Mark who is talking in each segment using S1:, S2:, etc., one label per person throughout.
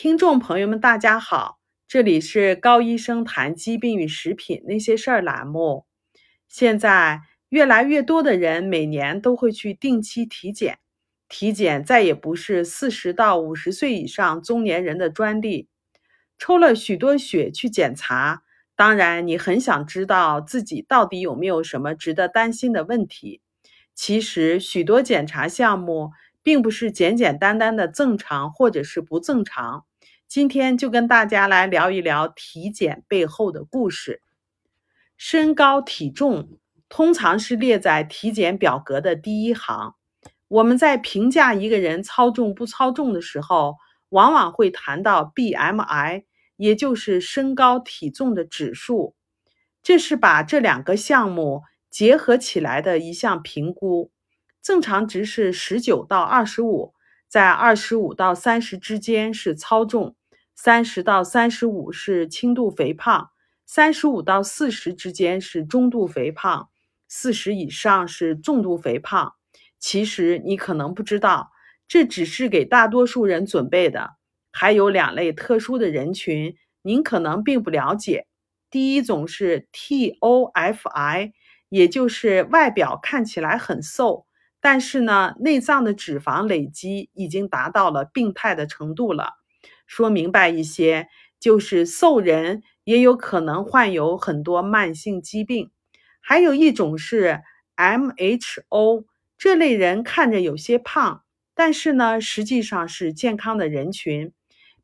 S1: 听众朋友们，大家好，这里是高医生谈疾病与食品那些事儿栏目。现在越来越多的人每年都会去定期体检，体检再也不是四十到五十岁以上中年人的专利。抽了许多血去检查，当然你很想知道自己到底有没有什么值得担心的问题。其实许多检查项目并不是简简单单的正常或者是不正常。今天就跟大家来聊一聊体检背后的故事。身高体重通常是列在体检表格的第一行。我们在评价一个人超重不超重的时候，往往会谈到 BMI，也就是身高体重的指数。这是把这两个项目结合起来的一项评估。正常值是十九到二十五，在二十五到三十之间是超重。三十到三十五是轻度肥胖，三十五到四十之间是中度肥胖，四十以上是重度肥胖。其实你可能不知道，这只是给大多数人准备的。还有两类特殊的人群，您可能并不了解。第一种是 TOFI，也就是外表看起来很瘦，但是呢，内脏的脂肪累积已经达到了病态的程度了。说明白一些，就是瘦人也有可能患有很多慢性疾病。还有一种是 MHO，这类人看着有些胖，但是呢，实际上是健康的人群。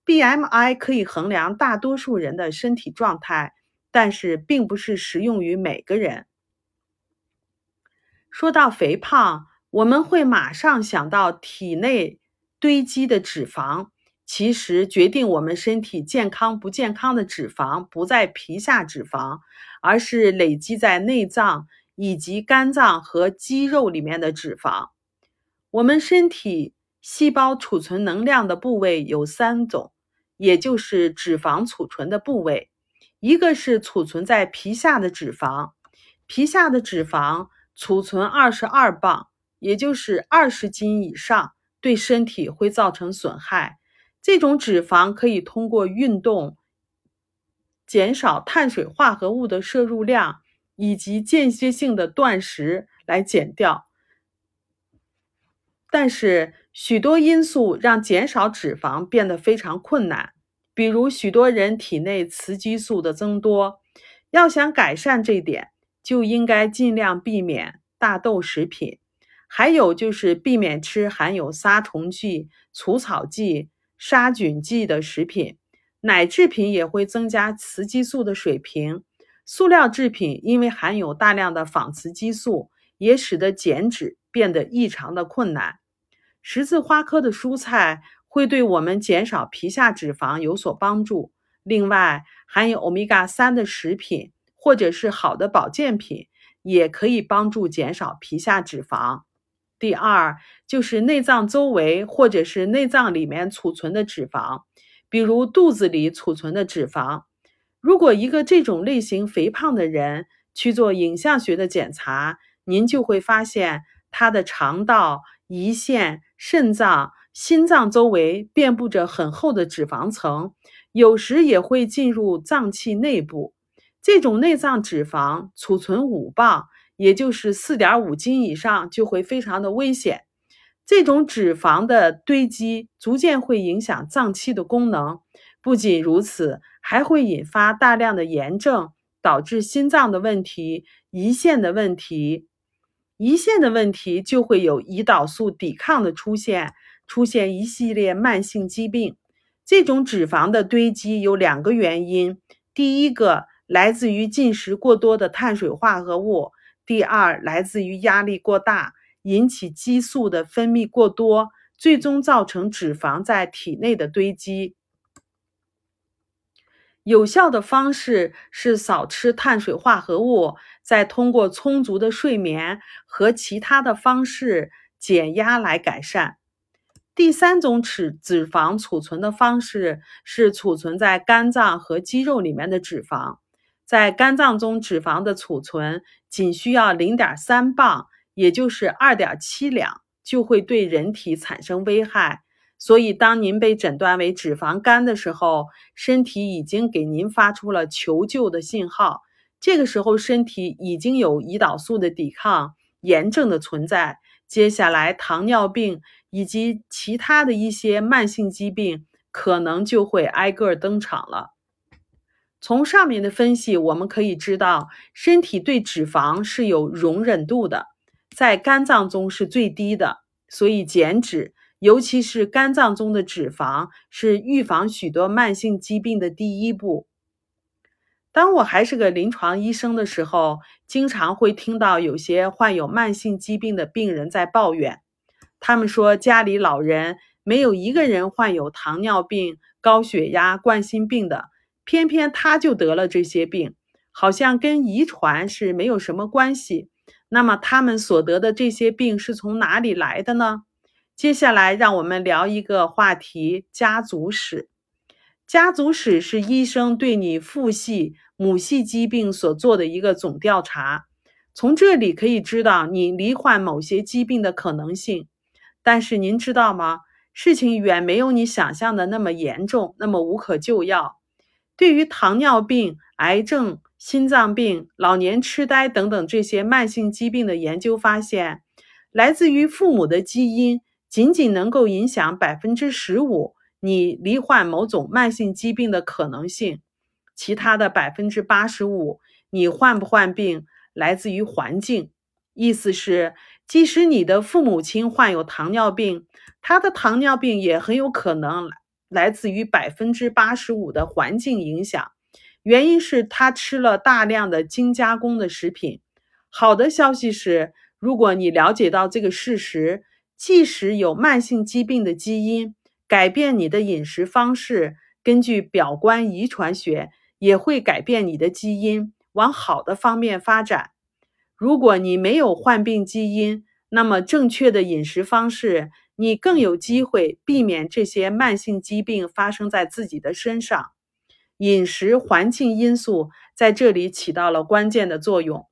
S1: BMI 可以衡量大多数人的身体状态，但是并不是适用于每个人。说到肥胖，我们会马上想到体内堆积的脂肪。其实，决定我们身体健康不健康的脂肪不在皮下脂肪，而是累积在内脏以及肝脏和肌肉里面的脂肪。我们身体细胞储存能量的部位有三种，也就是脂肪储存的部位。一个是储存在皮下的脂肪，皮下的脂肪储存二十二磅，也就是二十斤以上，对身体会造成损害。这种脂肪可以通过运动减少碳水化合物的摄入量，以及间歇性的断食来减掉。但是许多因素让减少脂肪变得非常困难，比如许多人体内雌激素的增多。要想改善这点，就应该尽量避免大豆食品，还有就是避免吃含有杀虫剂、除草剂。杀菌剂的食品，奶制品也会增加雌激素的水平。塑料制品因为含有大量的仿雌激素，也使得减脂变得异常的困难。十字花科的蔬菜会对我们减少皮下脂肪有所帮助。另外，含有欧米伽三的食品或者是好的保健品，也可以帮助减少皮下脂肪。第二就是内脏周围或者是内脏里面储存的脂肪，比如肚子里储存的脂肪。如果一个这种类型肥胖的人去做影像学的检查，您就会发现他的肠道、胰腺、肾脏、心脏周围遍布着很厚的脂肪层，有时也会进入脏器内部。这种内脏脂肪储存五磅。也就是四点五斤以上就会非常的危险。这种脂肪的堆积逐渐会影响脏器的功能。不仅如此，还会引发大量的炎症，导致心脏的问题、胰腺的问题。胰腺的问题就会有胰岛素抵抗的出现，出现一系列慢性疾病。这种脂肪的堆积有两个原因：第一个来自于进食过多的碳水化合物。第二，来自于压力过大，引起激素的分泌过多，最终造成脂肪在体内的堆积。有效的方式是少吃碳水化合物，再通过充足的睡眠和其他的方式减压来改善。第三种脂脂肪储存的方式是储存在肝脏和肌肉里面的脂肪。在肝脏中，脂肪的储存仅需要零点三磅，也就是二点七两，就会对人体产生危害。所以，当您被诊断为脂肪肝的时候，身体已经给您发出了求救的信号。这个时候，身体已经有胰岛素的抵抗炎症的存在。接下来，糖尿病以及其他的一些慢性疾病可能就会挨个登场了。从上面的分析，我们可以知道，身体对脂肪是有容忍度的，在肝脏中是最低的，所以减脂。尤其是肝脏中的脂肪是预防许多慢性疾病的第一步。当我还是个临床医生的时候，经常会听到有些患有慢性疾病的病人在抱怨，他们说家里老人没有一个人患有糖尿病、高血压、冠心病的，偏偏他就得了这些病，好像跟遗传是没有什么关系。那么他们所得的这些病是从哪里来的呢？接下来，让我们聊一个话题：家族史。家族史是医生对你父系、母系疾病所做的一个总调查。从这里可以知道你罹患某些疾病的可能性。但是您知道吗？事情远没有你想象的那么严重，那么无可救药。对于糖尿病、癌症、心脏病、老年痴呆等等这些慢性疾病的研究发现，来自于父母的基因。仅仅能够影响百分之十五你罹患某种慢性疾病的可能性，其他的百分之八十五你患不患病来自于环境。意思是，即使你的父母亲患有糖尿病，他的糖尿病也很有可能来自于百分之八十五的环境影响。原因是他吃了大量的精加工的食品。好的消息是，如果你了解到这个事实。即使有慢性疾病的基因，改变你的饮食方式，根据表观遗传学，也会改变你的基因往好的方面发展。如果你没有患病基因，那么正确的饮食方式，你更有机会避免这些慢性疾病发生在自己的身上。饮食环境因素在这里起到了关键的作用。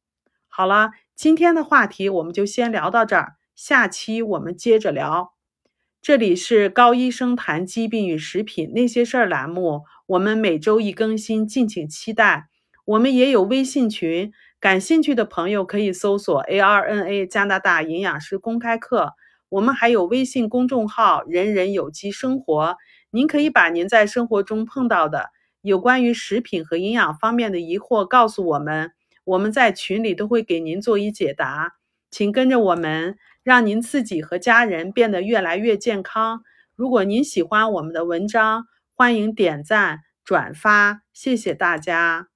S1: 好了，今天的话题我们就先聊到这儿。下期我们接着聊。这里是高医生谈疾病与食品那些事儿栏目，我们每周一更新，敬请期待。我们也有微信群，感兴趣的朋友可以搜索 ARNA 加拿大营养师公开课。我们还有微信公众号“人人有机生活”，您可以把您在生活中碰到的有关于食品和营养方面的疑惑告诉我们，我们在群里都会给您做一解答。请跟着我们。让您自己和家人变得越来越健康。如果您喜欢我们的文章，欢迎点赞转发，谢谢大家。